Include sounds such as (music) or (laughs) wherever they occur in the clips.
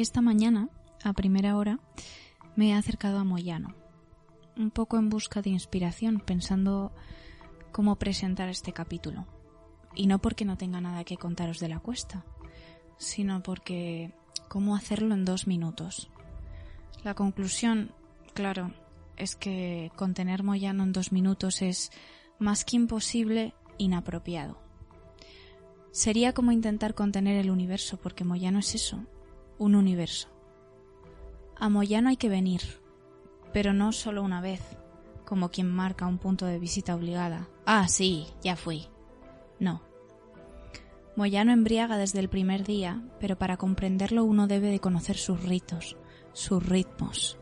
Esta mañana, a primera hora, me he acercado a Moyano, un poco en busca de inspiración, pensando cómo presentar este capítulo. Y no porque no tenga nada que contaros de la cuesta, sino porque cómo hacerlo en dos minutos. La conclusión, claro, es que contener Moyano en dos minutos es más que imposible, inapropiado. Sería como intentar contener el universo, porque Moyano es eso, un universo. A Moyano hay que venir, pero no solo una vez, como quien marca un punto de visita obligada. Ah, sí, ya fui. No. Moyano embriaga desde el primer día, pero para comprenderlo uno debe de conocer sus ritos, sus ritmos.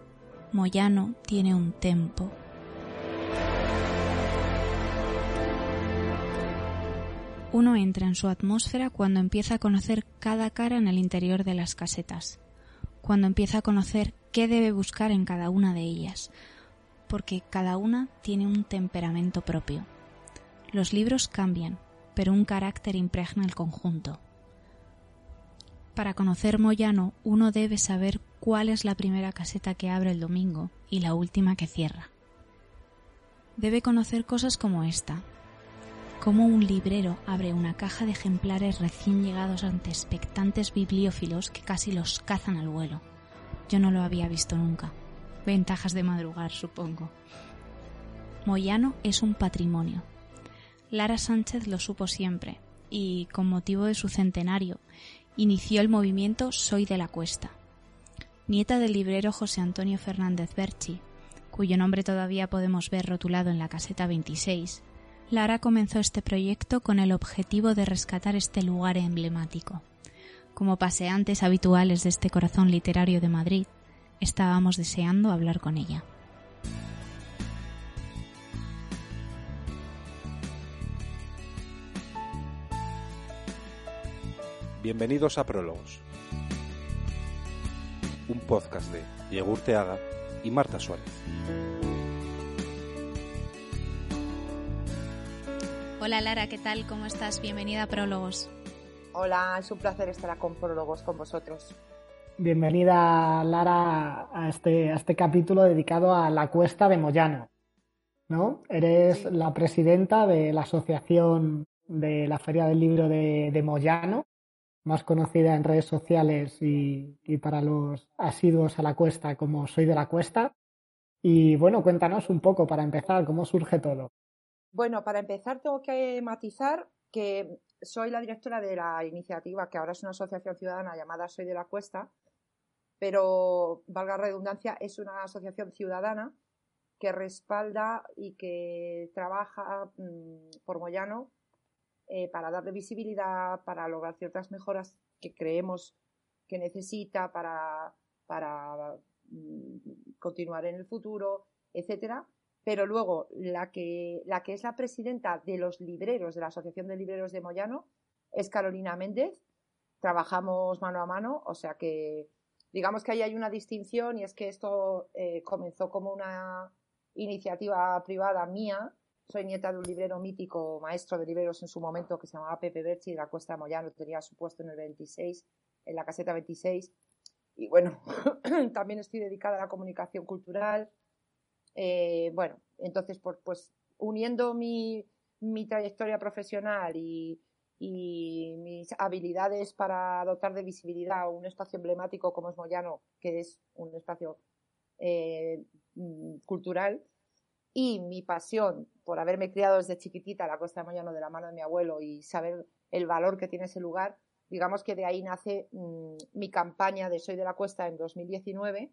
Moyano tiene un tempo. Uno entra en su atmósfera cuando empieza a conocer cada cara en el interior de las casetas, cuando empieza a conocer qué debe buscar en cada una de ellas, porque cada una tiene un temperamento propio. Los libros cambian, pero un carácter impregna el conjunto. Para conocer Moyano uno debe saber cuál es la primera caseta que abre el domingo y la última que cierra. Debe conocer cosas como esta, cómo un librero abre una caja de ejemplares recién llegados ante expectantes bibliófilos que casi los cazan al vuelo. Yo no lo había visto nunca. Ventajas de madrugar, supongo. Moyano es un patrimonio. Lara Sánchez lo supo siempre y, con motivo de su centenario, inició el movimiento Soy de la Cuesta. Nieta del librero José Antonio Fernández Berchi, cuyo nombre todavía podemos ver rotulado en la caseta 26, Lara comenzó este proyecto con el objetivo de rescatar este lugar emblemático. Como paseantes habituales de este corazón literario de Madrid, estábamos deseando hablar con ella. Bienvenidos a Prólogos, un podcast de Diego Urteaga y Marta Suárez. Hola Lara, ¿qué tal? ¿Cómo estás? Bienvenida a Prólogos. Hola, es un placer estar con Prólogos con vosotros. Bienvenida Lara a este, a este capítulo dedicado a la cuesta de Moyano. ¿no? Eres Sí. la presidenta de la Asociación de la Feria del Libro de, de Moyano, más conocida en redes sociales y, y para los asiduos a la cuesta como Soy de la Cuesta. Y bueno, cuéntanos un poco para empezar, cómo surge todo. Bueno, para empezar tengo que matizar que soy la directora de la iniciativa, que ahora es una asociación ciudadana llamada Soy de la Cuesta, pero, valga redundancia, es una asociación ciudadana que respalda y que trabaja mm, por Moyano eh, para darle visibilidad, para lograr ciertas mejoras que creemos que necesita para, para mm, continuar en el futuro, etcétera. Pero luego, la que, la que es la presidenta de los libreros, de la Asociación de Libreros de Moyano, es Carolina Méndez. Trabajamos mano a mano, o sea que digamos que ahí hay una distinción y es que esto eh, comenzó como una iniciativa privada mía. Soy nieta de un librero mítico, maestro de libreros en su momento, que se llamaba Pepe Berchi de la Cuesta de Moyano, tenía su puesto en el 26, en la caseta 26. Y bueno, (coughs) también estoy dedicada a la comunicación cultural. Eh, bueno, entonces, pues uniendo mi, trayectoria profesional y, mis habilidades para dotar de visibilidad un espacio emblemático como es Moyano, que es un espacio eh, mm, cultural, y mi pasión por haberme criado desde chiquitita a la Costa de Moyano de la mano de mi abuelo y saber el valor que tiene ese lugar, digamos que de ahí nace mmm, mi campaña de Soy de la Cuesta en 2019,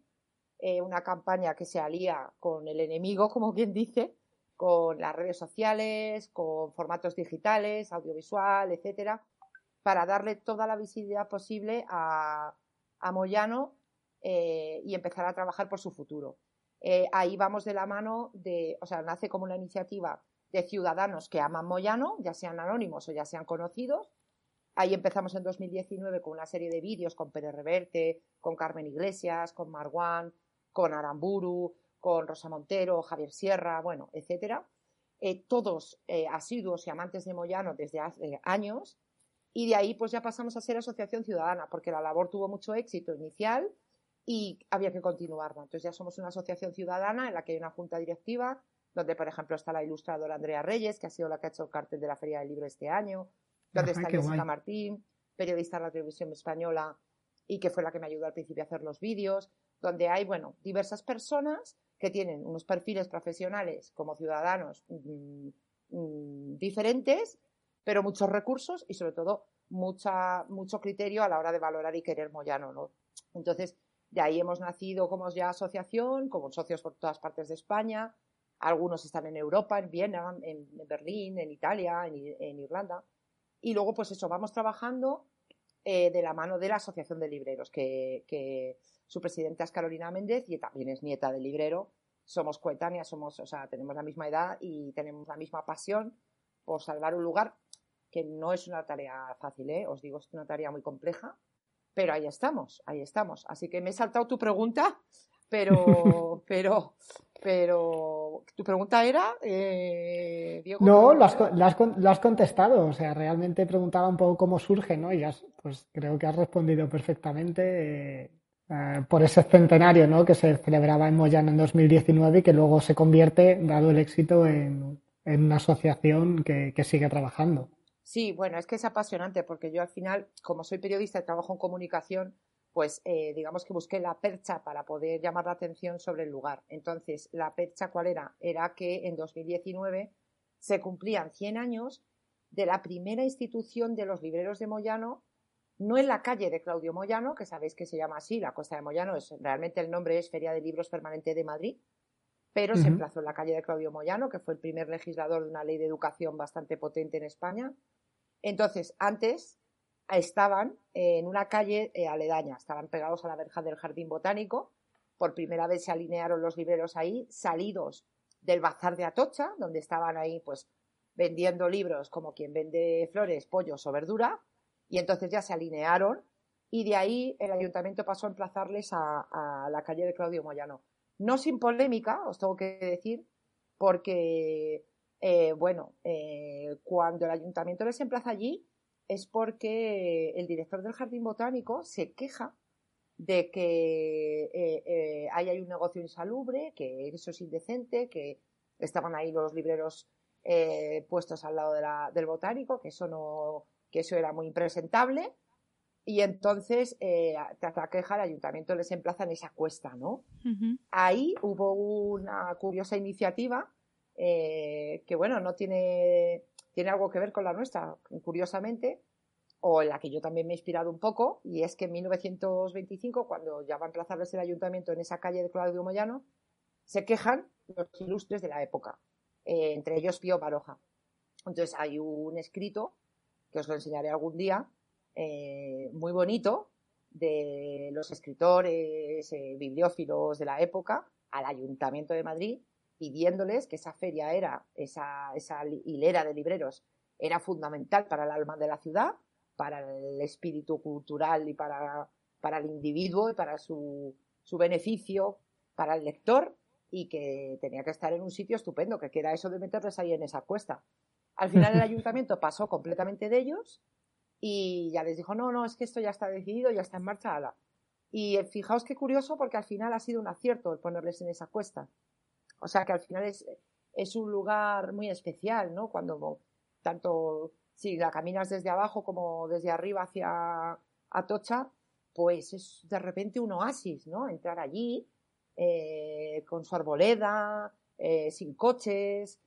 eh, una campaña que se alía con el enemigo, (laughs) como quien dice, con las redes sociales, con formatos digitales, audiovisual, etcétera, para darle toda la visibilidad posible a, Moyano eh, y empezar a trabajar por su futuro. Eh, ahí vamos de la mano de, o sea, nace como una iniciativa de ciudadanos que aman Moyano, ya sean anónimos o ya sean conocidos. Ahí empezamos en 2019 con una serie de vídeos con Pérez Reverte, con Carmen Iglesias, con Marwan, con Aramburu, con Rosa Montero, Javier Sierra, bueno, etcétera. Eh, todos eh, asiduos y amantes de Moyano desde hace años. Y de ahí pues ya pasamos a ser asociación ciudadana, porque la labor tuvo mucho éxito inicial y había que continuarla. Entonces ya somos una asociación ciudadana en la que hay una junta directiva, donde por ejemplo está la ilustradora Andrea Reyes, que ha sido la que ha hecho el cartel de la Feria del Libro este año, donde está Jessica Martín, periodista de la televisión española y que fue la que me ayudó al principio a hacer los vídeos, donde hay, bueno, diversas personas que tienen unos perfiles profesionales como ciudadanos mm, mm, diferentes, pero muchos recursos y sobre todo mucha, mucho criterio a la hora de valorar y querer Moyano, ¿no? Entonces, de ahí hemos nacido como ya asociación, como socios por todas partes de España. Algunos están en Europa, en Viena, en, Berlín, en Italia, en, Irlanda. Y luego, pues eso, vamos trabajando eh, de la mano de la Asociación de Libreros, que, que su presidenta es Carolina Méndez y también es nieta de librero. Somos coetáneas, somos, o sea, tenemos la misma edad y tenemos la misma pasión por salvar un lugar que no es una tarea fácil, ¿eh? os digo, es una tarea muy compleja, pero ahí estamos, ahí estamos. Así que me he saltado tu pregunta, pero, (laughs) pero, pero, tu pregunta era, eh, Diego. No, lo has, lo has, contestado. O sea, realmente preguntaba un poco cómo surge, ¿no? Y ya, pues creo que has respondido perfectamente. Eh, eh, por ese centenario ¿no? que se celebraba en Moyano en 2019 y que luego se convierte, dado el éxito, en, una asociación que, sigue trabajando. Sí, bueno, es que es apasionante porque yo al final, como soy periodista y trabajo en comunicación, pues eh, digamos que busqué la percha para poder llamar la atención sobre el lugar. Entonces, la percha cuál era? Era que en 2019 se cumplían 100 años de la primera institución de los libreros de Moyano no en la calle de Claudio Moyano, que sabéis que se llama así, la Costa de Moyano, es, realmente el nombre es Feria de Libros Permanente de Madrid, pero se emplazó en la calle de Claudio Moyano, que fue el primer legislador de una ley de educación bastante potente en España. Entonces, antes estaban en una calle eh, aledaña, estaban pegados a la verja del Jardín Botánico, por primera vez se alinearon los libreros ahí, salidos del bazar de Atocha, donde estaban ahí pues vendiendo libros como quien vende flores, pollos o verdura, y entonces ya se alinearon y de ahí el ayuntamiento pasó a emplazarles a, la calle de Claudio Moyano. No sin polémica, os tengo que decir, porque, eh, bueno, eh, cuando el ayuntamiento les emplaza allí es porque el director del jardín botánico se queja de que eh, ahí hay un negocio insalubre, que eso es indecente, que estaban ahí los libreros puestos al lado del botánico, que eso no, que eso era muy impresentable. Y entonces, eh, tras la queja, el ayuntamiento les emplaza en esa cuesta, ¿no? Ahí hubo una curiosa iniciativa eh, que, bueno, no tiene, tiene algo que ver con la nuestra, curiosamente, o en la que yo también me he inspirado un poco, y es que en 1925, cuando ya va a emplazarles el ayuntamiento en esa calle de Claudio Moyano, se quejan los ilustres de la época, eh, entre ellos Pío Baroja. Entonces hay un escrito que os lo enseñaré algún día, eh, muy bonito, de los escritores, bibliófilos de la época, al Ayuntamiento de Madrid, pidiéndoles que esa feria era, esa, esa hilera de libreros, era fundamental para el alma de la ciudad, para el espíritu cultural y para, para el individuo y para su, su beneficio para el lector y que tenía que estar en un sitio estupendo, que era eso de meterles ahí en esa cuesta. Al final el (laughs) ayuntamiento pasó completamente de ellos y ya les dijo, no, no, es que esto ya está decidido, ya está en marcha. Ala. Y eh, fijaos qué curioso porque al final ha sido un acierto el ponerles en esa cuesta. O sea que al final es, es un lugar muy especial, ¿no? Cuando tanto si la caminas desde abajo como desde arriba hacia Atocha, pues es de repente un oasis, ¿no? Entrar allí eh, con su arboleda, eh, sin coches,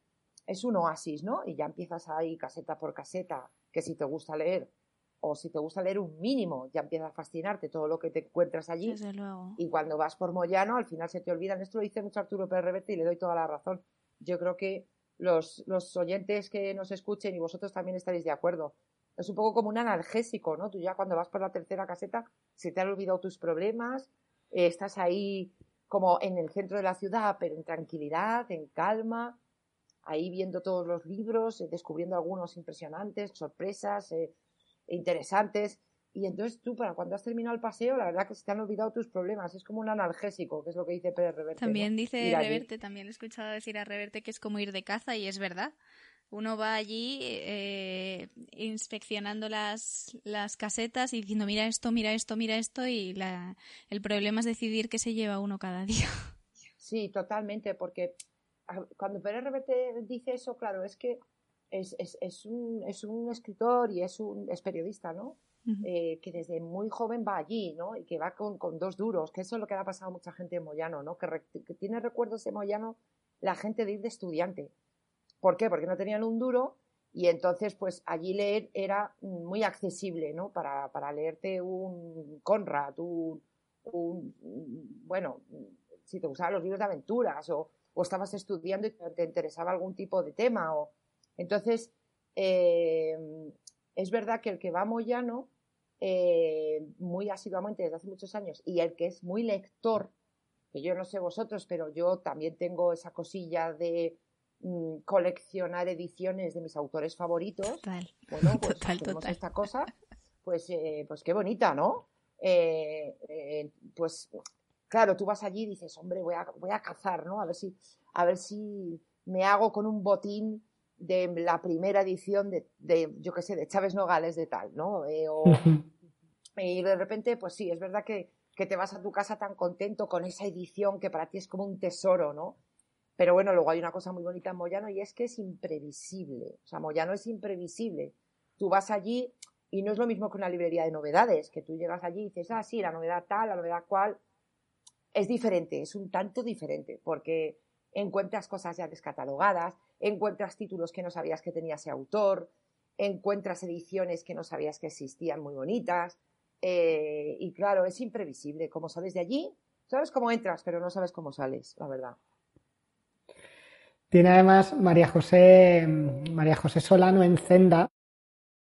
es un oasis, ¿no? Y ya empiezas ahí caseta por caseta, que si te gusta leer, o si te gusta leer un mínimo, ya empieza a fascinarte todo lo que te encuentras allí. Desde luego. Y cuando vas por Moyano, al final se te olvidan. Esto lo dice mucho Arturo Pérez Reverte y le doy toda la razón. Yo creo que los, los oyentes que nos escuchen y vosotros también estaréis de acuerdo. Es un poco como un analgésico, ¿no? Tú ya cuando vas por la tercera caseta se te han olvidado tus problemas, eh, estás ahí como en el centro de la ciudad, pero en tranquilidad, en calma, ahí viendo todos los libros, eh, descubriendo algunos impresionantes, sorpresas, eh, interesantes. Y entonces tú, para cuando has terminado el paseo, la verdad que se te han olvidado tus problemas. Es como un analgésico, que es lo que dice Pérez Reverte. También ¿no? dice. Reverte, también he escuchado decir a Reverte que es como ir de caza y es verdad. Uno va allí eh, inspeccionando las, las casetas y diciendo mira esto, mira esto, mira esto y la, el problema es decidir qué se lleva uno cada (laughs) día. Sí, totalmente, porque cuando Pérez Reverte dice eso, claro, es que es, es, es, un, es un escritor y es un es periodista, ¿no? Eh, que desde muy joven va allí, ¿no? Y que va con, con dos duros, que eso es lo que le ha pasado a mucha gente en Moyano, ¿no? Que, re- que tiene recuerdos de Moyano la gente de ir de estudiante. ¿Por qué? Porque no tenían un duro y entonces, pues allí leer era muy accesible, ¿no? Para, para leerte un Conrad, un, un- bueno, si te gustaban los libros de aventuras o, o estabas estudiando y te, te interesaba algún tipo de tema. O... Entonces, eh, es verdad que el que va Moyano, eh, muy asiduamente desde hace muchos años, y el que es muy lector, que yo no sé vosotros, pero yo también tengo esa cosilla de mm, coleccionar ediciones de mis autores favoritos. Total. Bueno, pues Total, tenemos total. esta cosa, pues, eh, pues qué bonita, ¿no? Eh, pues claro, tú vas allí y dices, hombre, voy a, voy a cazar, ¿no? A ver si, a ver si me hago con un botín de la primera edición de, de yo qué sé, de Chávez Nogales de tal, ¿no? Eh, o, y de repente, pues sí, es verdad que, que te vas a tu casa tan contento con esa edición que para ti es como un tesoro, ¿no? Pero bueno, luego hay una cosa muy bonita en Moyano y es que es imprevisible. O sea, Moyano es imprevisible. Tú vas allí y no es lo mismo que una librería de novedades, que tú llegas allí y dices, ah, sí, la novedad tal, la novedad cual. Es diferente, es un tanto diferente, porque encuentras cosas ya descatalogadas, encuentras títulos que no sabías que tenía ese autor, encuentras ediciones que no sabías que existían muy bonitas. eh, y claro, es imprevisible. Como sales de allí, sabes cómo entras, pero no sabes cómo sales, la verdad. Tiene además María José, María José Solano en Zenda,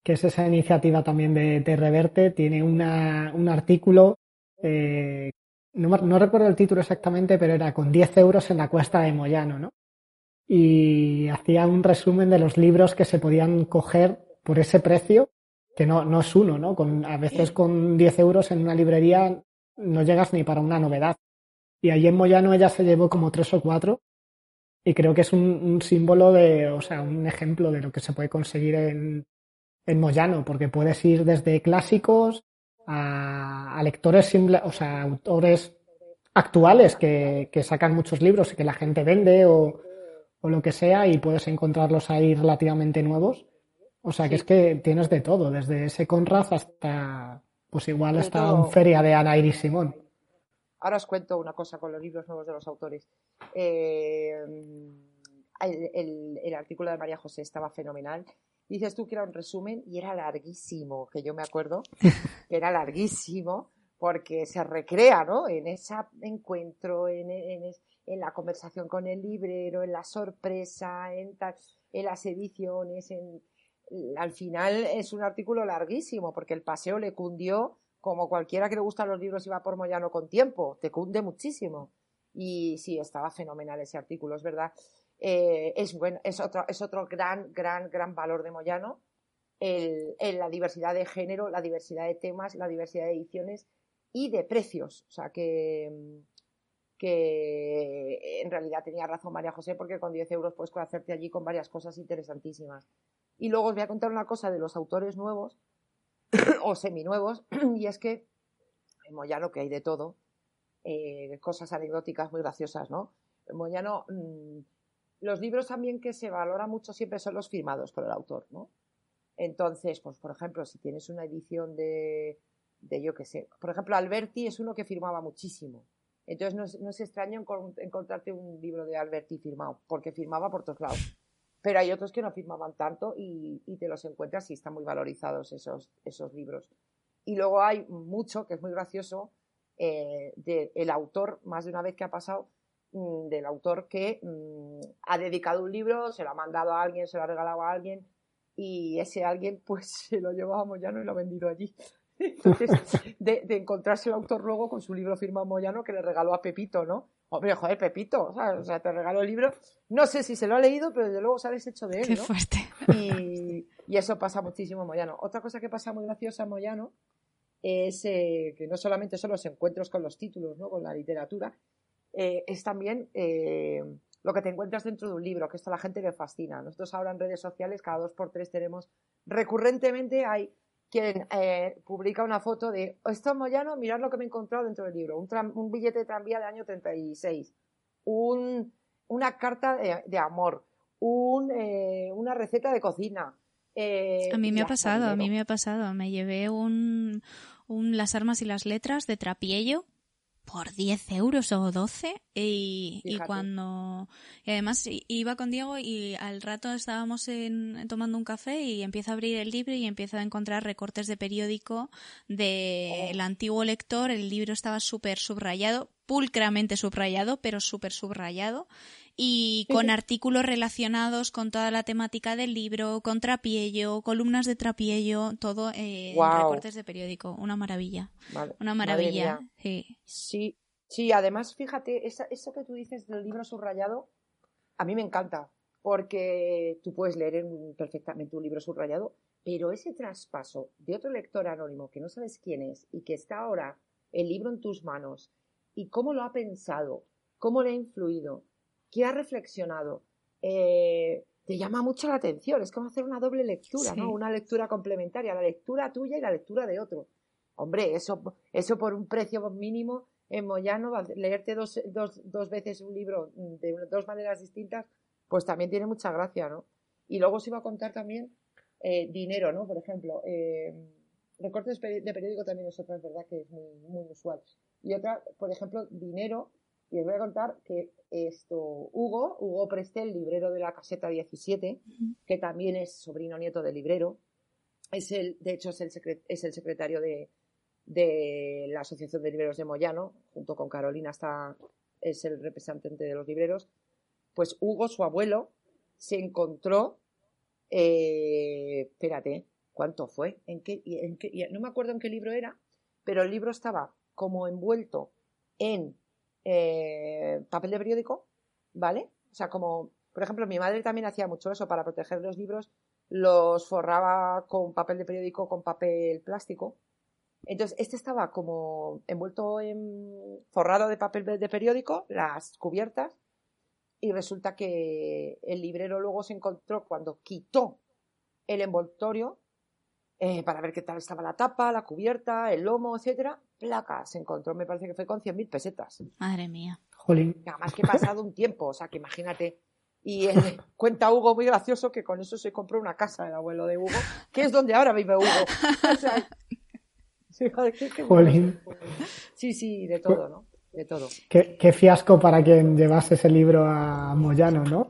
que es esa iniciativa también de, de Reverte, tiene una, un artículo, eh, no, no recuerdo el título exactamente, pero era con 10 euros en la cuesta de Moyano, ¿no? Y hacía un resumen de los libros que se podían coger por ese precio, que no, no es uno, ¿no? Con, a veces con 10 euros en una librería no llegas ni para una novedad. Y allí en Moyano ella se llevó como tres o cuatro y creo que es un, un símbolo de, o sea, un ejemplo de lo que se puede conseguir en, en Moyano, porque puedes ir desde clásicos a, a lectores, simple, o sea, autores actuales que, que sacan muchos libros y que la gente vende o, o lo que sea y puedes encontrarlos ahí relativamente nuevos. O sea, que es que tienes de todo, desde ese Conrad hasta, pues igual hasta todo. un feria de Ana Iris Simón. Ahora os cuento una cosa con los libros nuevos de los autores. Eh, el, el- el artículo de María José estaba fenomenal. Dices tú que era un resumen y era larguísimo, que yo me acuerdo (laughs) que era larguísimo porque se recrea, ¿no? En ese encuentro, en, en en la conversación con el librero, en la sorpresa, en, las ediciones, al final es un artículo larguísimo porque el paseo le cundió como cualquiera que le gustan los libros y va por Moyano con tiempo, te cunde muchísimo. Y sí, estaba fenomenal ese artículo, es verdad. Eh, es bueno, es otro, es otro gran, gran, gran valor de Moyano, el, el- la diversidad de género, la diversidad de temas, la diversidad de ediciones y de precios. O sea que, que en realidad tenía razón María José porque con 10 euros puedes hacerte allí con varias cosas interesantísimas. Y luego os voy a contar una cosa de los autores nuevos (coughs) o seminuevos, (coughs) y es que en Moyano, que hay de todo, eh, cosas anecdóticas muy graciosas, ¿no? En Moyano, mm, los libros también que se valora mucho siempre son los firmados por el autor, ¿no? Entonces, pues por ejemplo, si tienes una edición de, de yo qué sé, por ejemplo, Alberti es uno que firmaba muchísimo. Entonces no es, no es extraño encon- encontrarte un libro de Alberti firmado, porque firmaba por todos lados. pero hay otros que no firmaban tanto y, te los encuentras y están muy valorizados esos, esos libros. Y luego hay mucho, que es muy gracioso, eh, del autor, más de una vez que ha pasado, mm, del autor que mm, ha dedicado un libro, se lo ha mandado a alguien, se lo ha regalado a alguien y ese alguien pues (laughs) se lo llevaba a Moyano y lo ha vendido allí. Entonces, de, de, encontrarse el autor luego con su libro firmado Moyano que le regaló a Pepito, ¿no? Hombre, joder, Pepito, o sea, te regaló el libro. No sé si se lo ha leído, pero desde luego sabes hecho de él, Qué fuerte. Y, y, eso pasa muchísimo en Moyano. Otra cosa que pasa muy graciosa en Moyano es eh, que no solamente son los encuentros con los títulos, ¿no? Con la literatura, eh, es también eh, lo que te encuentras dentro de un libro, que esto a la gente le fascina. Nosotros ahora en redes sociales, cada dos por tres tenemos, recurrentemente hay quien eh, publica una foto de esto es Moyano, mirad lo que me he encontrado dentro del libro, un, un billete de tranvía del año 36, un, una carta de, amor, un, eh, una receta de cocina. Eh, a mí me ha pasado, a mí me ha pasado. Me llevé un, un Las armas y las letras de Trapiello por 10 euros o 12 y, y cuando y además iba con Diego y al rato estábamos en, tomando un café y empiezo a abrir el libro y empiezo a encontrar recortes de periódico del oh. antiguo lector. El libro estaba súper subrayado pulcramente subrayado pero súper subrayado y con artículos relacionados con toda la temática del libro, con trapiello, columnas de trapiello, todo eh, recortes de periódico. Una maravilla. Una maravilla. Sí. sí. sí, además, fíjate, eso que tú dices del libro subrayado, a mí me encanta, porque tú puedes leer perfectamente un libro subrayado, pero ese traspaso de otro lector anónimo que no sabes quién es y que está ahora el libro en tus manos y cómo lo ha pensado, cómo le ha influido, ¿Qué ha reflexionado, eh, te llama mucho la atención. Es como hacer una doble lectura, ¿no? Una lectura complementaria, la lectura tuya y la lectura de otro. Hombre, eso, eso por un precio mínimo en Moyano, leerte dos, dos, dos veces un libro de dos maneras distintas, pues también tiene mucha gracia, ¿no? Y luego os iba a contar también eh, dinero, ¿no? Por ejemplo, eh, recortes de periódico también es otra, es verdad que es muy, muy usual. Y otra, por ejemplo, dinero, y os voy a contar que esto, Hugo, Hugo Prestel, librero de la caseta 17, que también es sobrino nieto del librero, es el, de hecho es el, es el secretario de, de la Asociación de Libreros de Moyano, junto con Carolina está, es el representante de los libreros, pues Hugo, su abuelo, se encontró, eh, espérate, ¿cuánto fue? ¿En qué, en qué, no me acuerdo en qué libro era, pero el libro estaba como envuelto en eh, papel de periódico, ¿vale? O sea, como, por ejemplo, mi madre también hacía mucho eso para proteger los libros, los forraba con papel de periódico, con papel plástico. Entonces, este estaba como envuelto en, forrado de papel de periódico, las cubiertas, y resulta que el librero luego se encontró cuando quitó el envoltorio eh, para ver qué tal estaba la tapa, la cubierta, el lomo, etcétera. Placa se encontró, me parece que fue con 100.000 pesetas. Madre mía. Jolín. Nada más que pasado un tiempo, o sea, que imagínate. Y (laughs) cuenta Hugo muy gracioso que con eso se compró una casa el abuelo de Hugo, que es donde ahora vive Hugo. O sea, (laughs) Sí, sí, de todo, ¿no? De todo. Qué, qué fiasco para quien llevase ese libro a Moyano, ¿no?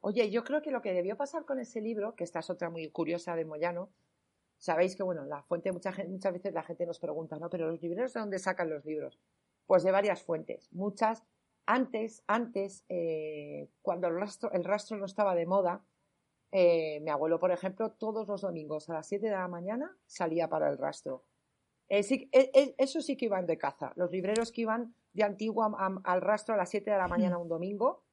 Oye, yo creo que lo que debió pasar con ese libro, que esta es otra muy curiosa de Moyano, Sabéis que, bueno, la fuente, mucha muchas veces la gente nos pregunta, ¿no? Pero los libreros, ¿de dónde sacan los libros? Pues de varias fuentes. Muchas, antes, antes, eh, cuando el rastro, el rastro no estaba de moda, eh, mi abuelo, por ejemplo, todos los domingos a las 7 de la mañana salía para el rastro. Eh, eso sí que iban de caza. Los libreros que iban de antiguo al rastro a las 7 de la mañana un domingo,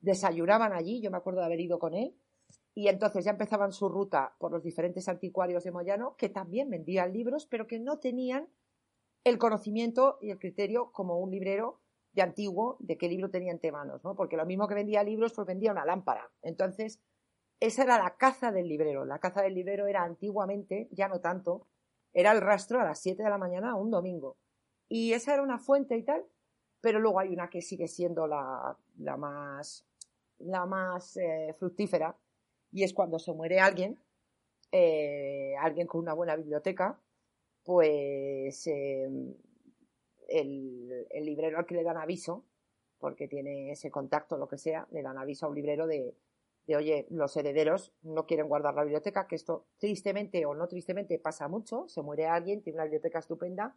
desayunaban allí, yo me acuerdo de haber ido con él, y entonces ya empezaban su ruta por los diferentes anticuarios de Moyano, que también vendían libros, pero que no tenían el conocimiento y el criterio como un librero de antiguo de qué libro tenía entre manos, ¿no? Porque lo mismo que vendía libros, pues vendía una lámpara. Entonces, esa era la caza del librero. La caza del librero era antiguamente, ya no tanto, era el rastro a las 7 de la mañana un domingo. Y esa era una fuente y tal, pero luego hay una que sigue siendo la, la más, la más eh, fructífera, y es cuando se muere alguien, eh, alguien con una buena biblioteca, pues em, el, librero al que le dan aviso, porque tiene ese contacto, lo que sea, le dan aviso a un librero de, de, oye, los herederos no quieren guardar la biblioteca, que esto tristemente o no tristemente pasa mucho, se muere alguien, tiene una biblioteca estupenda,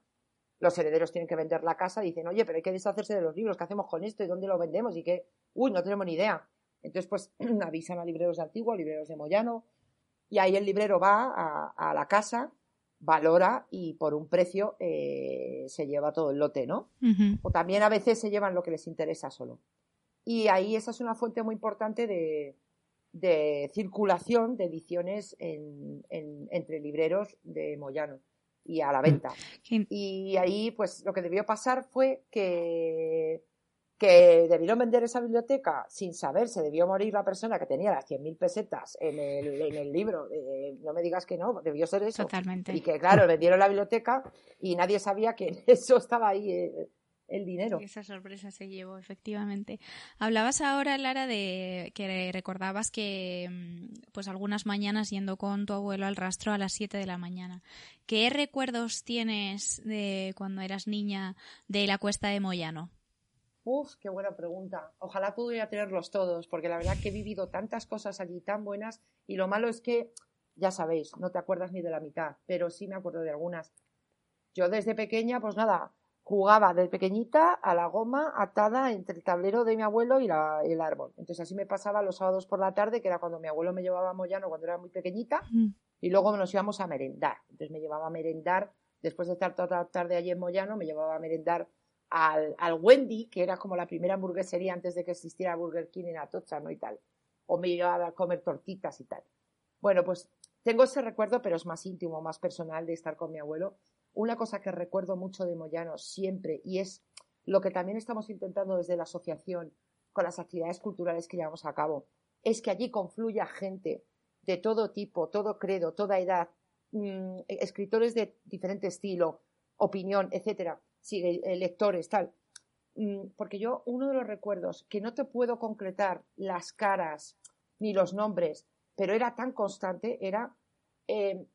los herederos tienen que vender la casa, dicen, oye, pero hay que deshacerse de los libros, ¿qué hacemos con esto? ¿Y dónde lo vendemos? Y que, uy, no tenemos ni idea. Entonces, pues (clears throat) avisan a libreros de Antiguo, libreros de Moyano, y ahí el librero va a, la casa, valora y por un precio eh, se lleva todo el lote, ¿no? O también a veces se llevan lo que les interesa solo. Y ahí esa es una fuente muy importante de, de circulación de ediciones entre libreros de Moyano y a la venta. Y ahí, pues, lo que debió pasar fue que, que debieron vender esa biblioteca sin saber, se debió morir la persona que tenía las 100.000 pesetas en el, en el libro. no me digas que no, debió ser eso. Totalmente. Y que, claro, vendieron la biblioteca y nadie sabía que (laughs) eso estaba ahí. Eh, el dinero. esa sorpresa se llevó, efectivamente. Hablabas ahora, Lara, de que recordabas que mm, pues algunas mañanas yendo con tu abuelo al rastro a las 7 de la mañana. ¿Qué recuerdos tienes de cuando eras niña de la cuesta de Moyano? Uf, qué buena pregunta. Ojalá pudiera tenerlos todos, porque la verdad que he vivido tantas cosas allí tan buenas y lo malo es que, ya sabéis, no te acuerdas ni de la mitad, pero sí me acuerdo de algunas. Yo desde pequeña, pues nada, jugaba de pequeñita a la goma atada entre el tablero de mi abuelo y, el árbol. Entonces así me pasaba los sábados por la tarde, que era cuando mi abuelo me llevaba a Moyano cuando era muy pequeñita, y luego nos íbamos a merendar. Entonces me llevaba a merendar, después de estar toda la tarde allí en Moyano, me llevaba a merendar al, Wendy, que era como la primera hamburguesería antes de que existiera Burger King en Atocha, ¿no? Y tal. O me llevaba a comer tortitas y tal. Bueno, pues tengo ese recuerdo, pero es más íntimo, más personal de estar con mi abuelo una cosa que recuerdo mucho de Moyano siempre, y es lo que también estamos intentando desde la asociación con las actividades culturales que llevamos a cabo, es que allí confluya gente de todo tipo, todo credo, toda edad, mm, escritores de diferente estilo, opinión, etcétera, eh, lectores, tal. Mm, porque yo, uno de los recuerdos que no te puedo concretar las caras ni los nombres, pero era tan constante, era eh,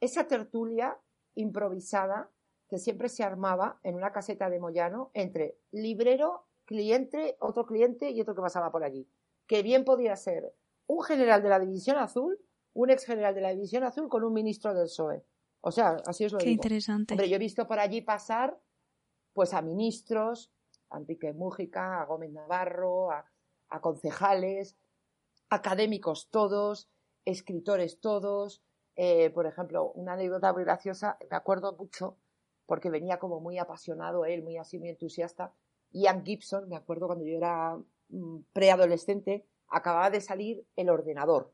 esa tertulia improvisada que siempre se armaba en una caseta de Moyano entre librero, cliente, otro cliente y otro que pasaba por allí. Que bien podía ser un general de la División Azul, un ex general de la División Azul con un ministro del PSOE. O sea, así es lo Qué interesante. Hombre, yo he visto por allí pasar pues a ministros, a Enrique Mújica, a Gómez Navarro, a, concejales, académicos todos, escritores todos, eh, por ejemplo, una anécdota muy graciosa, me acuerdo mucho, porque venía como muy apasionado él, muy así, muy entusiasta. Ian Gibson, me acuerdo cuando yo era mm, preadolescente, acababa de salir el ordenador,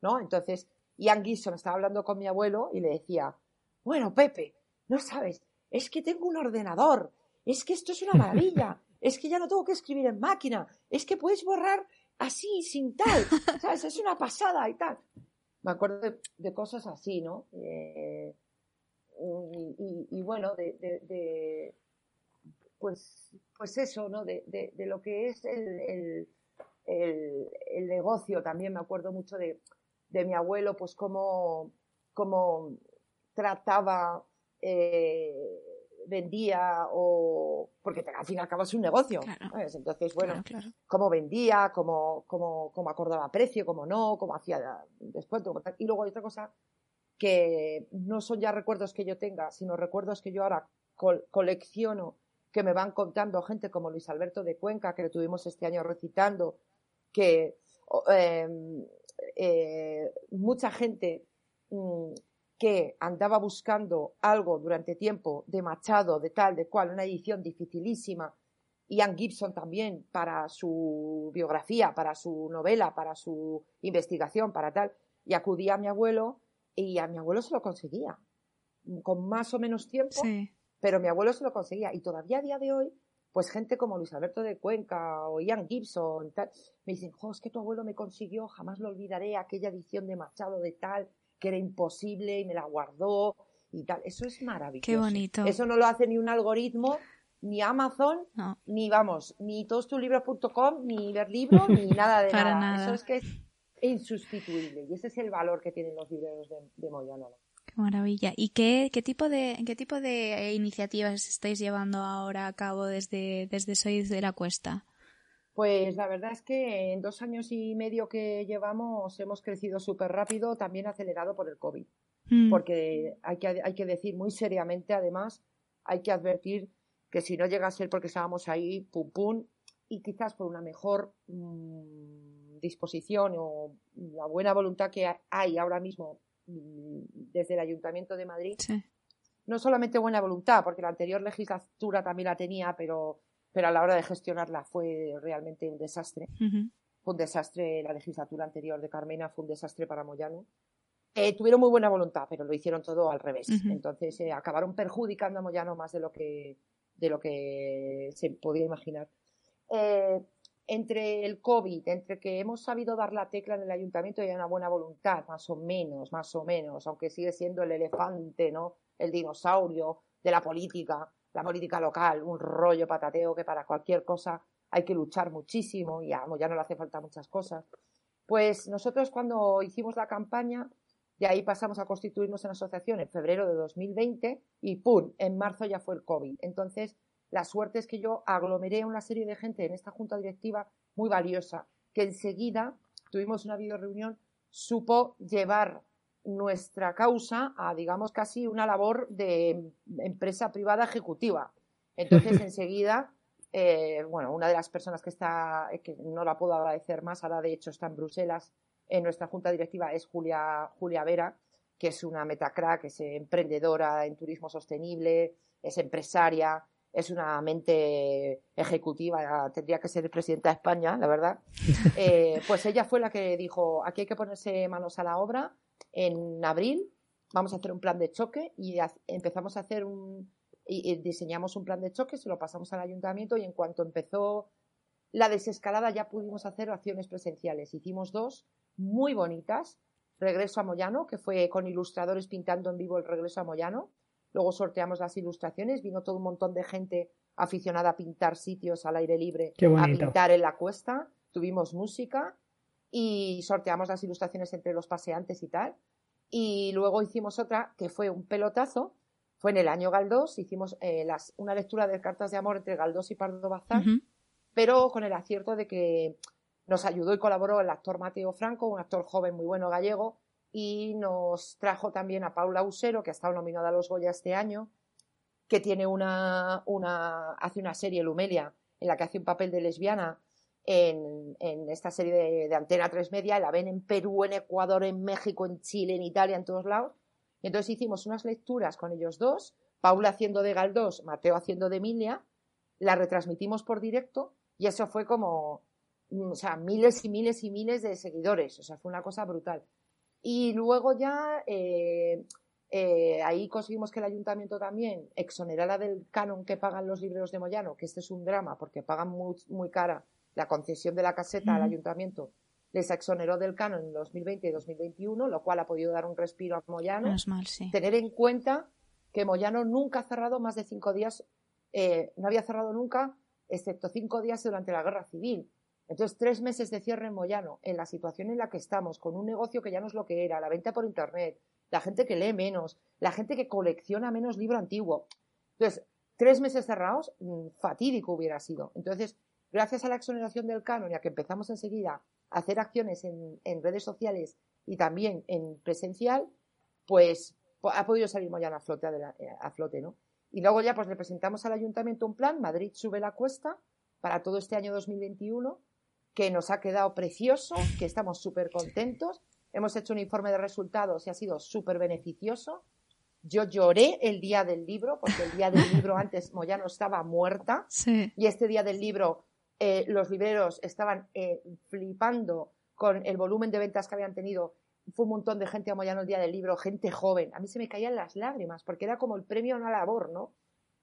¿no? Entonces, Ian Gibson estaba hablando con mi abuelo y le decía, bueno, Pepe, no sabes, es que tengo un ordenador, es que esto es una maravilla, (laughs) es que ya no tengo que escribir en máquina, es que puedes borrar así, sin tal, (laughs) ¿sabes? Es una pasada y tal me acuerdo de, cosas así, ¿no? Eh, y, bueno, de, pues, pues eso, ¿no? De, lo que es el, el, negocio también me acuerdo mucho de, mi abuelo, pues cómo, cómo trataba eh, vendía o porque al fin y al cabo es un negocio entonces bueno cómo vendía cómo, cómo, cómo, acordaba precio cómo no cómo hacía descuento y luego hay otra cosa que no son ya recuerdos que yo tenga sino recuerdos que yo ahora colecciono que me van contando gente como Luis Alberto de Cuenca que le tuvimos este año recitando que em, eh, mucha gente mm, que andaba buscando algo durante tiempo de Machado, de tal, de cual, una edición dificilísima. Ian Gibson también para su biografía, para su novela, para su investigación, para tal. Y acudía a mi abuelo y a mi abuelo se lo conseguía. Con más o menos tiempo, pero mi abuelo se lo conseguía. Y todavía a día de hoy, pues gente como Luis Alberto de Cuenca o Ian Gibson, tal, me dicen, jo, es que tu abuelo me consiguió, jamás lo olvidaré, aquella edición de Machado de tal que era imposible y me la guardó y tal. Eso es maravilloso. Qué bonito. Eso no lo hace ni un algoritmo, ni Amazon, ni vamos, ni todostulibros.com, ni Verlibro, (laughs) ni nada de nada. Eso es que es insustituible y ese es el valor que tienen los libros de, de Moyano. Qué maravilla. ¿Y qué, qué, tipo de, qué tipo de iniciativas estáis llevando ahora a cabo desde, desde Sois de la Cuesta? Pues la verdad es que en dos años y medio que llevamos hemos crecido súper rápido, también acelerado por el COVID. Mm. Porque hay que, hay que decir muy seriamente, además, hay que advertir que si no llega a ser porque estábamos ahí, pum pum, y quizás por una mejor mm, disposición o la buena voluntad que hay ahora mismo mm, desde el Ayuntamiento de Madrid, Sí. no solamente buena voluntad, porque la anterior legislatura también la tenía, pero, pero a la hora de gestionarla fue realmente un desastre. Fue un desastre la legislatura anterior de Carmena, fue un desastre para Moyano. Eh, tuvieron muy buena voluntad, pero lo hicieron todo al revés. Entonces eh, acabaron perjudicando a Moyano más de lo que, de lo que se podía imaginar. Eh, entre el COVID, entre que hemos sabido dar la tecla en el ayuntamiento y hay una buena voluntad, más o menos, más o menos, aunque sigue siendo el elefante, ¿no? El dinosaurio de la política, la política local, un rollo patateo que para cualquier cosa hay que luchar muchísimo y a Moyano le hace falta muchas cosas. Pues nosotros cuando hicimos la campaña, de ahí pasamos a constituirnos en asociación en febrero de 2020 y ¡pum! En marzo ya fue el COVID. Entonces, la suerte es que yo aglomeré una serie de gente en esta junta directiva muy valiosa, que enseguida tuvimos una videoreunión, supo llevar nuestra causa a, digamos, casi una labor de empresa privada ejecutiva. Entonces, (laughs) enseguida, eh, bueno, una de las personas que está, que no la puedo agradecer más, ahora de hecho está en Bruselas, en nuestra junta directiva es Julia, Julia Vera, que es una metacrack, es emprendedora en turismo sostenible, es empresaria, es una mente ejecutiva, tendría que ser presidenta de España, la verdad. (laughs) Eh, pues ella fue la que dijo, aquí hay que ponerse manos a la obra. En abril vamos a hacer un plan de choque y empezamos a hacer un, y, diseñamos un plan de choque, se lo pasamos al ayuntamiento y en cuanto empezó la desescalada ya pudimos hacer acciones presenciales. Hicimos dos muy bonitas. Regreso a Moyano, que fue con ilustradores pintando en vivo el regreso a Moyano. Luego sorteamos las ilustraciones, vino todo un montón de gente aficionada a pintar sitios al aire libre, a pintar en la cuesta. Tuvimos música y sorteamos las ilustraciones entre los paseantes y tal. Y luego hicimos otra que fue un pelotazo. Fue en el año Galdós, hicimos eh, las, una lectura de cartas de amor entre Galdós y Pardo Bazán pero con el acierto de que nos ayudó y colaboró el actor Mateo Franco, un actor joven muy bueno gallego, y nos trajo también a Paula Usero, que ha estado nominada a los Goya este año, que tiene una, una hace una serie, Lumelia, en la que hace un papel de lesbiana en, en esta serie de, de Antena 3 Media, la ven en Perú, en Ecuador, en México, en Chile, en Italia, en todos lados. Y entonces hicimos unas lecturas con ellos dos, Paula haciendo de Galdós, Mateo haciendo de Emilia, la retransmitimos por directo y eso fue como, mm, o sea, miles y miles y miles de seguidores, o sea, fue una cosa brutal. Y luego ya eh, eh, ahí conseguimos que el ayuntamiento también exonerara del canon que pagan los libreros de Moyano, que este es un drama porque pagan muy, muy cara la concesión de la caseta al ayuntamiento, les exoneró del canon en 2020 y 2021, lo cual ha podido dar un respiro a Moyano Menos mal, sí. tener en cuenta que Moyano nunca ha cerrado más de cinco días, eh, no había cerrado nunca, excepto cinco días durante la guerra civil. Entonces, tres meses de cierre en Moyano, en la situación en la que estamos, con un negocio que ya no es lo que era, la venta por internet, la gente que lee menos, la gente que colecciona menos libro antiguo. Entonces, tres meses cerrados, mm, fatídico hubiera sido. Entonces, gracias a la exoneración del canon y a que empezamos enseguida a hacer acciones en, en redes sociales y también en presencial, pues po- ha podido salir Moyano a flote, adela- eh, a flote, ¿no? Y luego ya pues le presentamos al ayuntamiento un plan, Madrid sube la cuesta, para todo este año 2021, que nos ha quedado precioso, que estamos súper contentos. Hemos hecho un informe de resultados y ha sido súper beneficioso. Yo lloré el día del libro, porque el día del libro (laughs) antes Moyano estaba muerta Sí. y este día del libro eh, los libreros estaban eh, flipando con el volumen de ventas que habían tenido. Fue un montón de gente a Moyano el día del libro, gente joven. A mí se me caían las lágrimas porque era como el premio a una labor, ¿no?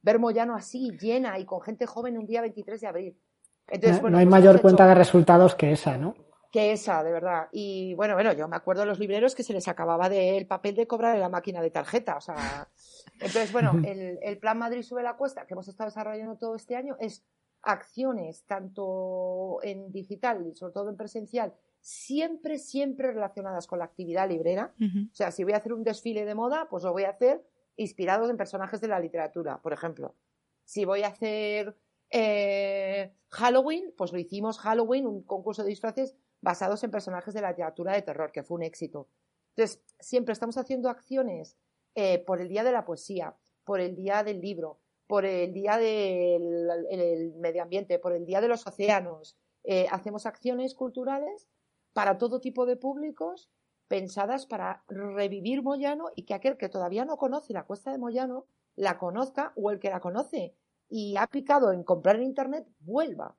Ver Moyano así, llena y con gente joven un día 23 de abril. Entonces, no, bueno, no hay pues mayor cuenta hecho- de resultados que esa, ¿no? que esa, de verdad. Y bueno, bueno, yo me acuerdo de los libreros que se les acababa de- el papel de cobrar en la máquina de tarjeta. O sea, entonces, bueno, el, el plan Madrid sube la cuesta que hemos estado desarrollando todo este año es acciones, tanto en digital y sobre todo en presencial, siempre, siempre relacionadas con la actividad librera. O sea, si voy a hacer un desfile de moda, pues lo voy a hacer inspirados en personajes de la literatura, por ejemplo. Si voy a hacer Eh, Halloween, pues lo hicimos Halloween, un concurso de disfraces basados en personajes de la literatura de terror, que fue un éxito. Entonces, siempre estamos haciendo acciones eh, por el Día de la Poesía, por el Día del Libro, por el Día del Medio Ambiente, por el Día de los Océanos. Eh, hacemos acciones culturales para todo tipo de públicos pensadas para revivir Moyano y que aquel que todavía no conoce la cuesta de Moyano la conozca o el que la conoce y ha picado en comprar en internet vuelva.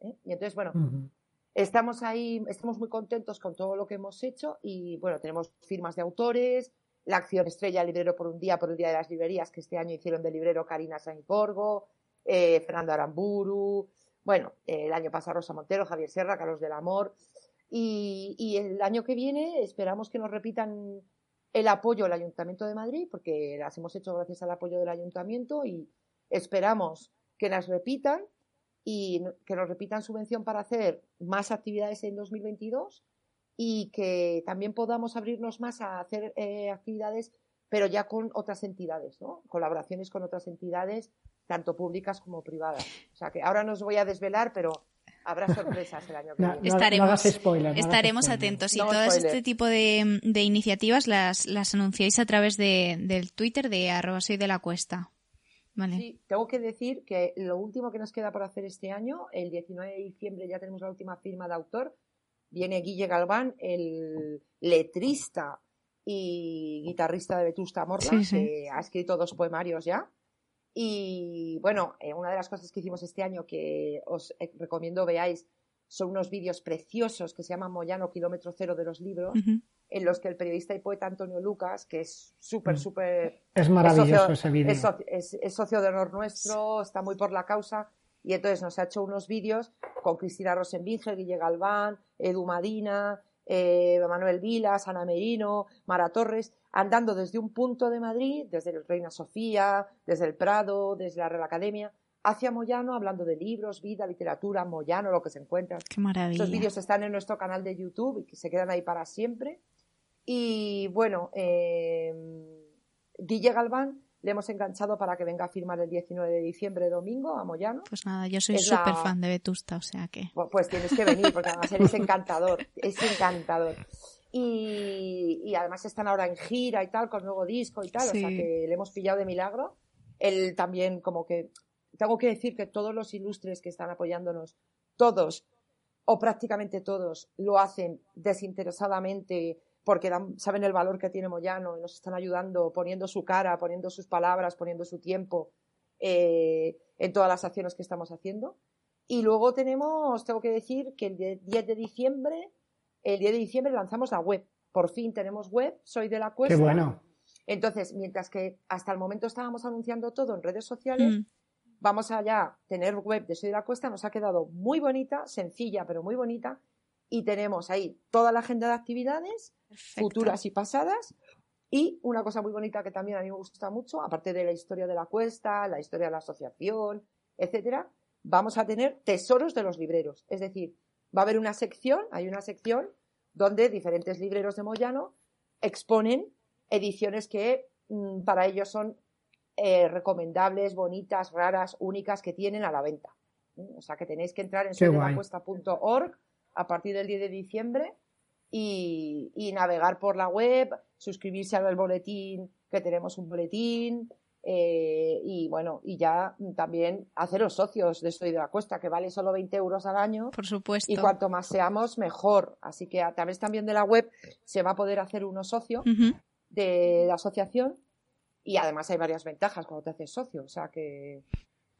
¿eh? Y entonces, bueno, estamos ahí, estamos muy contentos con todo lo que hemos hecho y bueno, tenemos firmas de autores, la acción estrella Librero por un día, por el Día de las Librerías, que este año hicieron de librero Karina Sainz-Borgo, eh, Fernando Aramburu, bueno, el año pasado Rosa Montero, Javier Serra, Carlos del Amor, y, el año que viene esperamos que nos repitan el apoyo del Ayuntamiento de Madrid, porque las hemos hecho gracias al apoyo del Ayuntamiento y esperamos que las repitan y que nos repitan subvención para hacer más actividades en 2022 y que también podamos abrirnos más a hacer eh, actividades, pero ya con otras entidades, ¿no? Colaboraciones con otras entidades, tanto públicas como privadas. O sea que ahora no os voy a desvelar, pero habrá (laughs) sorpresas el año que viene. estaremos estaremos atentos y todo este tipo de, iniciativas las, las anunciáis a través de, del Twitter de arroba soy de la cuesta. Vale. Sí, tengo que decir que lo último que nos queda por hacer este año, el 19 de diciembre ya tenemos la última firma de autor, viene Guille Galván, el letrista y guitarrista de Vetusta Morla, que ha escrito dos poemarios ya. Y bueno, eh, una de las cosas que hicimos este año que os eh, recomiendo veáis son unos vídeos preciosos que se llaman Moyano Kilómetro Cero de los libros, en los que el periodista y poeta Antonio Lucas, que es súper, mm. súper... Es maravilloso ese vídeo. Es, socio de honor nuestro, está muy por la causa, y entonces nos ha hecho unos vídeos con Cristina Rosenbinger, Guille Galván, Edu Madina, eh, Manuel Vilas, Ana Merino, Mara Torres, andando desde un punto de Madrid, desde el Reina Sofía, desde el Prado, desde la Real Academia, hacia Moyano, hablando de libros, vida, literatura, Moyano, lo que se encuentra. Qué maravilla. Los vídeos están en nuestro canal de YouTube y se quedan ahí para siempre. Y bueno, eh, Guille Galván le hemos enganchado para que venga a firmar el 19 de diciembre, domingo, a Moyano. Pues nada, yo soy súper fan de Vetusta, o sea que... Pues tienes que venir, porque además eres encantador, es encantador. Y, además están ahora en gira y tal, con nuevo disco y tal, o sea que le hemos pillado de milagro. Él también como que... Tengo que decir que todos los ilustres que están apoyándonos, todos, o prácticamente todos, lo hacen desinteresadamente, porque saben el valor que tiene Moyano y nos están ayudando, poniendo su cara, poniendo sus palabras, poniendo su tiempo eh, en todas las acciones que estamos haciendo. Y luego tenemos, tengo que decir que el 10 de diciembre, el 10 de diciembre lanzamos la web. Por fin tenemos web, soy de la cuesta. Qué bueno. Entonces, mientras que hasta el momento estábamos anunciando todo en redes sociales, mm. vamos allá a tener web de Soy de la Cuesta, nos ha quedado muy bonita, sencilla, pero muy bonita, y tenemos ahí toda la agenda de actividades, futuras y pasadas. Y una cosa muy bonita que también a mí me gusta mucho, aparte de la historia de la cuesta, la historia de la asociación, etcétera, vamos a tener tesoros de los libreros. Es decir, va a haber una sección, hay una sección donde diferentes libreros de Moyano exponen ediciones que mm, para ellos son eh, recomendables, bonitas, raras, únicas que tienen a la venta. O sea que tenéis que entrar en soydelacuesta.org a partir del 10 de diciembre y, navegar por la web, suscribirse al boletín, que tenemos un boletín, eh, y bueno, y ya también haceros socios de Estoy de la Cuesta, que vale solo 20 euros al año. Por supuesto. Y cuanto más seamos, mejor. Así que a través también de la web se va a poder hacer uno socio de la asociación. Y además hay varias ventajas cuando te haces socio. O sea que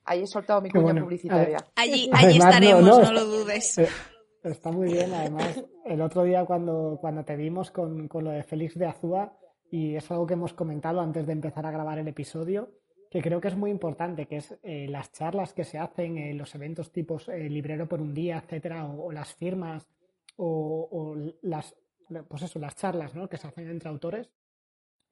ahí he soltado mi cuña publicitaria. Allí, allí estaremos, no, lo dudes. Eh, Está muy bien, además, el otro día cuando, cuando te vimos con, con, lo de Félix de Azúa, y es algo que hemos comentado antes de empezar a grabar el episodio, que creo que es muy importante, que es eh, las charlas que se hacen, en los eventos tipos eh, librero por un día, etcétera, o, las firmas, o, o, las, pues eso, las charlas ¿no? que se hacen entre autores,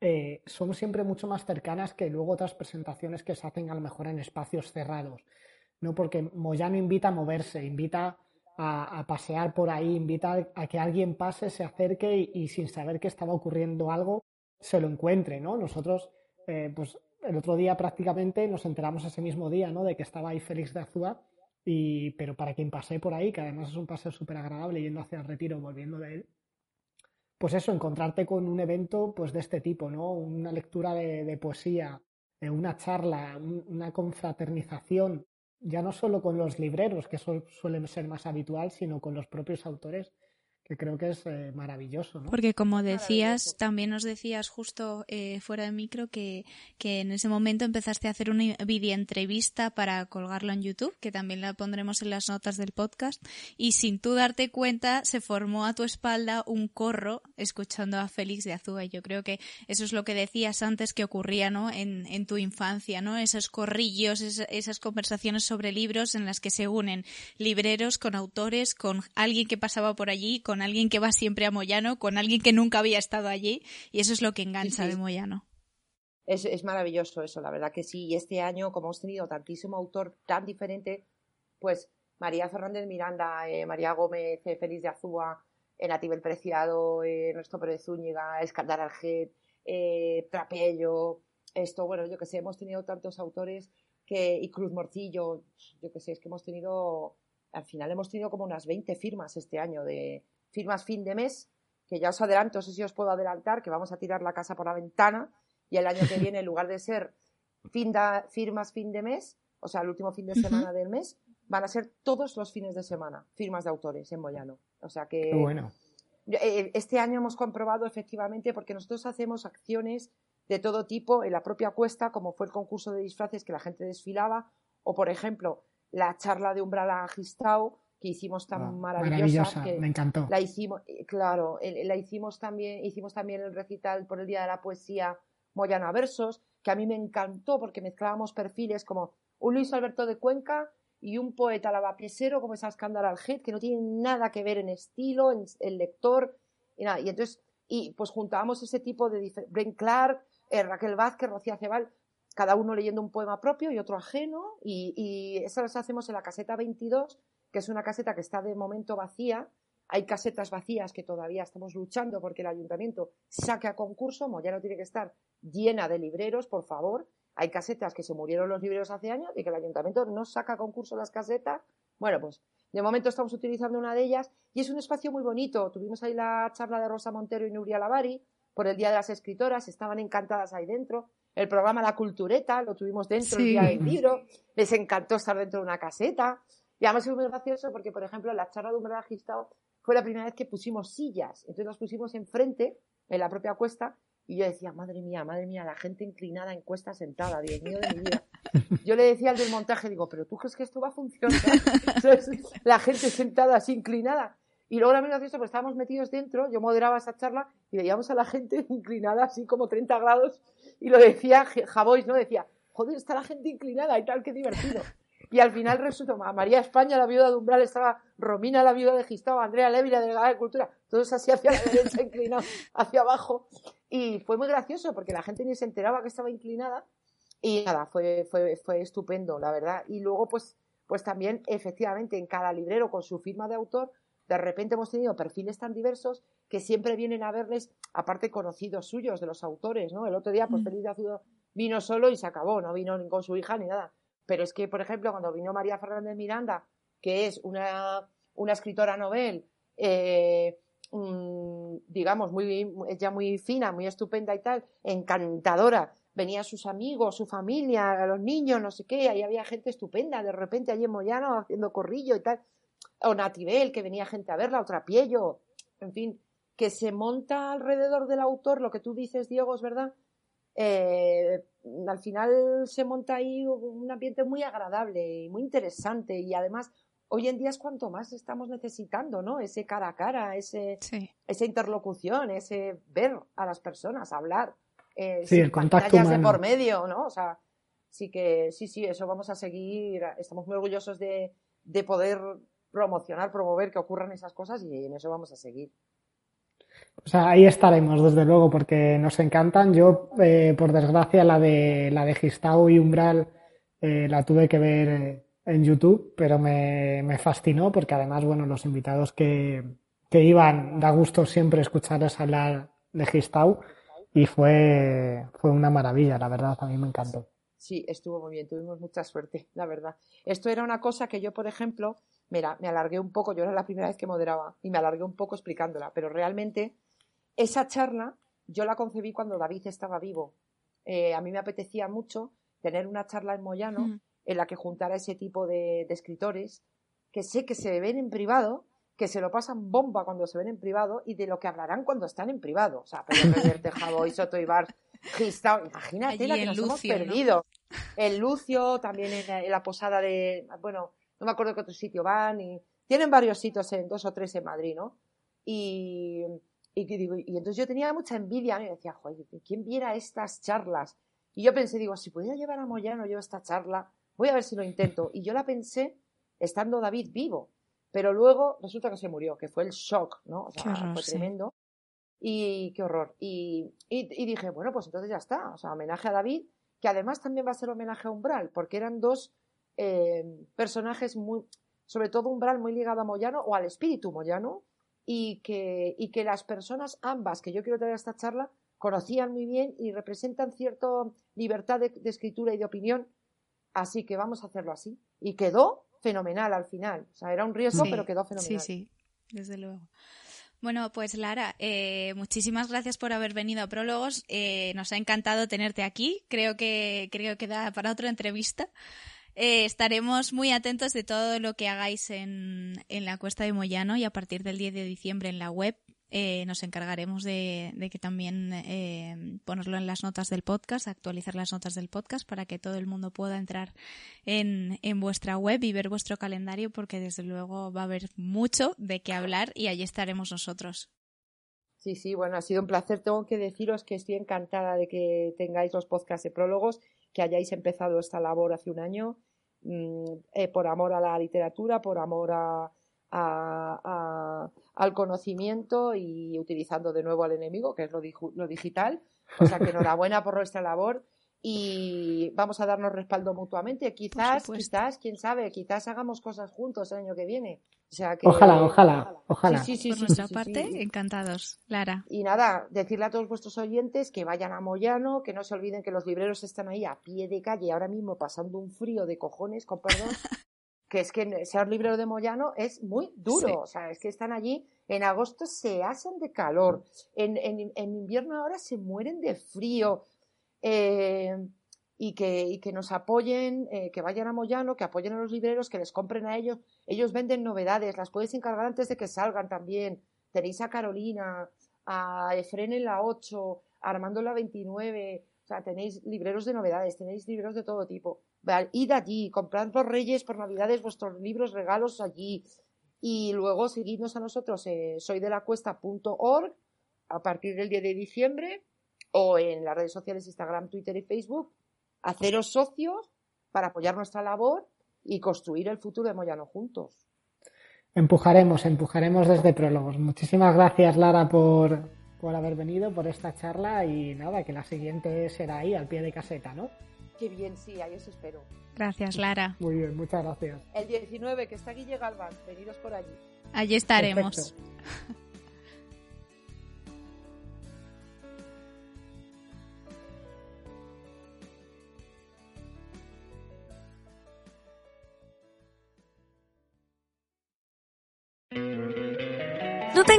eh, son siempre mucho más cercanas que luego otras presentaciones que se hacen a lo mejor en espacios cerrados, ¿no? Porque Moyano invita a moverse, invita a, pasear por ahí, invita a que alguien pase, se acerque y, sin saber que estaba ocurriendo algo, se lo encuentre, ¿no? Nosotros, eh, pues el otro día prácticamente nos enteramos ese mismo día, ¿no? De que estaba ahí Félix de Azúa, y, pero para quien pasé por ahí, que además es un paseo súper agradable yendo hacia el retiro, volviendo de él, pues eso, encontrarte con un evento pues de este tipo, ¿no? Una lectura de, poesía, eh, una charla, una confraternización, ya no solo con los libreros, que eso suele ser más habitual, sino con los propios autores que creo que es eh, maravilloso. ¿no? Porque como decías, también nos decías justo eh, fuera de micro que, que, en ese momento empezaste a hacer una videoentrevista para colgarlo en YouTube, que también la pondremos en las notas del podcast, y sin tú darte cuenta se formó a tu espalda un corro escuchando a Félix de Azúa. Y yo creo que eso es lo que decías antes que ocurría ¿no? en, en tu infancia, ¿no? esos corrillos, esas conversaciones sobre libros en las que se unen libreros con autores, con alguien que pasaba por allí, con alguien que va siempre a Moyano, con alguien que nunca había estado allí, y eso es lo que engancha de Moyano. Es, es, maravilloso eso, la verdad que sí. Y este año, como hemos tenido tantísimo autor tan diferente, pues María Fernández Miranda, eh, María Gómez, eh, Félix de Azúa, eh, Natibel Preciado, Ernesto Pérez Zúñiga, Escandar Arget, Trapello, esto, bueno, yo que sé, hemos tenido tantos autores que, y Cruz Morcillo, yo que sé, es que hemos tenido, al final hemos tenido como unas 20 firmas este año de, firmas fin de mes, que ya os adelanto, no sé si os puedo adelantar, que vamos a tirar la casa por la ventana y el año que (laughs) viene, en lugar de ser fin firmas fin de mes, o sea, el último fin de semana del mes, van a ser todos los fines de semana, firmas de autores en Boyano. O sea que. bueno. Eh, este año hemos comprobado efectivamente, porque nosotros hacemos acciones de todo tipo en la propia cuesta, como fue el concurso de disfraces que la gente desfilaba, o por ejemplo, la charla de Umbral a Gistao, que hicimos tan ah, maravillosa, me encantó. La hicimos, eh, claro, la hicimos también, hicimos también el recital por el Día de la Poesía Moyana Versos, que a mí me encantó porque mezclábamos perfiles como un Luis Alberto de Cuenca y un poeta lavapiesero como es Ascandar Aljet, que no tiene nada que ver en estilo, en el lector, y nada. Y entonces, y pues juntábamos ese tipo de Bren Clark, eh, Raquel Vázquez, Rocía Cebal, cada uno leyendo un poema propio y otro ajeno, y, y eso lo hacemos en la caseta 22, que es una caseta que está de momento vacía. Hay casetas vacías que todavía estamos luchando porque el ayuntamiento saque a concurso, no tiene que estar llena de libreros, por favor. Hay casetas que se murieron los libreros hace años y que el ayuntamiento no saca a concurso las casetas. Bueno, pues de momento estamos utilizando una de ellas y es un espacio muy bonito. Tuvimos ahí la charla de Rosa Montero y Nuria Lavari por el Día de las Escritoras, estaban encantadas ahí dentro. El programa La Cultureta lo tuvimos dentro el día del libro, les encantó estar dentro de una caseta. Y además es muy gracioso porque, por ejemplo, la charla de un registrado fue la primera vez que pusimos sillas. Entonces las pusimos enfrente, en la propia cuesta, y yo decía, madre mía, madre mía, la gente inclinada en cuesta sentada, Dios mío de mi vida. (laughs) Yo le decía al del montaje, digo, pero ¿tú crees que esto va a funcionar? (laughs) la gente sentada así inclinada. Y luego era muy gracioso porque estábamos metidos dentro, yo moderaba esa charla y veíamos a la gente (laughs) inclinada así como 30 grados y lo decía Javois, ¿no? Decía, joder, está la gente inclinada y tal, qué divertido. Y al final resultó María España, la viuda de Umbral, estaba Romina, la viuda de Gistao, Andrea Levi, la delegada de Cultura, todos así hacia la (laughs) derecha, inclinados hacia abajo. Y fue muy gracioso porque la gente ni se enteraba que estaba inclinada. Y nada, fue, fue, fue estupendo, la verdad. Y luego, pues, pues también, efectivamente, en cada librero con su firma de autor, de repente hemos tenido perfiles tan diversos que siempre vienen a verles, aparte conocidos suyos de los autores, ¿no? El otro día, pues mm. Feliz de Azudo vino solo y se acabó, no vino ni con su hija ni nada. Pero es que, por ejemplo, cuando vino María Fernández Miranda, que es una, una escritora novel, eh, mm, digamos, muy, ya muy fina, muy estupenda y tal, encantadora, venían sus amigos, su familia, los niños, no sé qué, ahí había gente estupenda, de repente allí en Moyano haciendo corrillo y tal, o Natibel, que venía gente a verla, otra Piello, en fin, que se monta alrededor del autor, lo que tú dices, Diego, es verdad, eh, al final se monta ahí un ambiente muy agradable y muy interesante y además hoy en día es cuanto más estamos necesitando, ¿no? Ese cara a cara, ese, esa interlocución, ese ver a las personas, hablar. Eh, sí, el contacto de por medio, ¿no? O sea, sí que, sí, sí, eso vamos a seguir. Estamos muy orgullosos de, de poder promocionar, promover que ocurran esas cosas y en eso vamos a seguir. O sea, ahí estaremos, desde luego, porque nos encantan. Yo, eh, por desgracia, la de la de Gistau y Umbral eh, la tuve que ver en YouTube, pero me, me, fascinó porque además, bueno, los invitados que, que iban, da gusto siempre escucharles hablar de Gistau. y fue, fue una maravilla, la verdad, a mí me encantó. Sí, estuvo muy bien, tuvimos mucha suerte, la verdad. Esto era una cosa que yo, por ejemplo, mira, me alargué un poco, yo era la primera vez que moderaba y me alargué un poco explicándola, pero realmente esa charla yo la concebí cuando David estaba vivo. Eh, a mí me apetecía mucho tener una charla en Moyano en la que juntara ese tipo de, escritores que sé que se ven en privado, que se lo pasan bomba cuando se ven en privado y de lo que hablarán cuando están en privado. O sea, Pedro Reverte, Jabo y Soto Ibar, imagínate la que nos hemos perdido. El Lucio, también en la, posada de, bueno, no me acuerdo qué otro sitio van, y tienen varios sitios en dos o tres en Madrid, ¿no? Y, y, entonces yo tenía mucha envidia, y decía, joder, ¿quién viera estas charlas? Y yo pensé, digo, si pudiera llevar a Moyano yo esta charla, voy a ver si lo intento. Y yo la pensé estando David vivo, pero luego resulta que se murió, que fue el shock, ¿no? O sea, fue tremendo. Y qué horror. Y, y, dije, bueno, pues entonces ya está. O sea, homenaje a David, que además también va a ser homenaje a Umbral, porque eran dos eh, personajes muy, sobre todo Umbral muy ligado a Moyano o al espíritu Moyano, y que, y que las personas ambas que yo quiero traer a esta charla conocían muy bien y representan cierta libertad de, escritura y de opinión. Así que vamos a hacerlo así. Y quedó fenomenal al final. O sea, era un riesgo, pero quedó fenomenal. Sí, sí, desde luego. Bueno, pues Lara, eh, muchísimas gracias por haber venido a Prólogos. Eh, nos ha encantado tenerte aquí. Creo que, creo que da para otra entrevista. Eh, estaremos muy atentos de todo lo que hagáis en, en, la Cuesta de Moyano y a partir del 10 de diciembre en la web eh, nos encargaremos de, que también eh, ponerlo en las notas del podcast, actualizar las notas del podcast para que todo el mundo pueda entrar en, en vuestra web y ver vuestro calendario porque desde luego va a haber mucho de qué hablar y allí estaremos nosotros. Sí, sí, bueno, ha sido un placer. Tengo que deciros que estoy encantada de que tengáis los podcasts de prólogos que hayáis empezado esta labor hace un año mm, eh, por amor a la literatura, por amor a, al conocimiento y utilizando de nuevo al enemigo, que es lo, lo digital. O sea que (laughs) enhorabuena por nuestra labor y vamos a darnos respaldo mutuamente. Quizás, quizás, quién sabe, quizás hagamos cosas juntos el año que viene. O sea que, ojalá, ojalá, ojalá. Sí, sí, Por nuestra parte, encantados. Lara. Y nada, decirle a todos vuestros oyentes que vayan a Moyano, que no se olviden que los libreros están ahí a pie de calle, ahora mismo pasando un frío de cojones, con perdón. (laughs) que es que ser librero de Moyano es muy duro. O sea, es que están allí, en agosto se hacen de calor, en, en, en invierno ahora se mueren de frío eh, y, que, y, que, nos apoyen, eh, que vayan a Moyano, que apoyen a los libreros, que les compren a ellos. Ellos venden novedades, las podéis encargar antes de que salgan también. Tenéis a Carolina, a Efren en la 8, a Armando en la 29. O sea, tenéis libreros de novedades, tenéis libros de todo tipo. Id allí, comprad los Reyes por Navidades vuestros libros, regalos allí. Y luego seguidnos a nosotros, eh, soydelacuesta.org a partir del 10 de diciembre o en las redes sociales Instagram, Twitter y Facebook, haceros socios para apoyar nuestra labor y construir el futuro de Moyano juntos. Empujaremos, empujaremos desde Prólogos. Muchísimas gracias, Lara, por, por haber venido, por esta charla y nada, que la siguiente será ahí, al pie de caseta, ¿no? Qué bien, sí, ahí os espero. Gracias, Lara. Muy bien, muchas gracias. El 19, que está Guille Galván, venidos por allí. Allí estaremos. ¿No (laughs)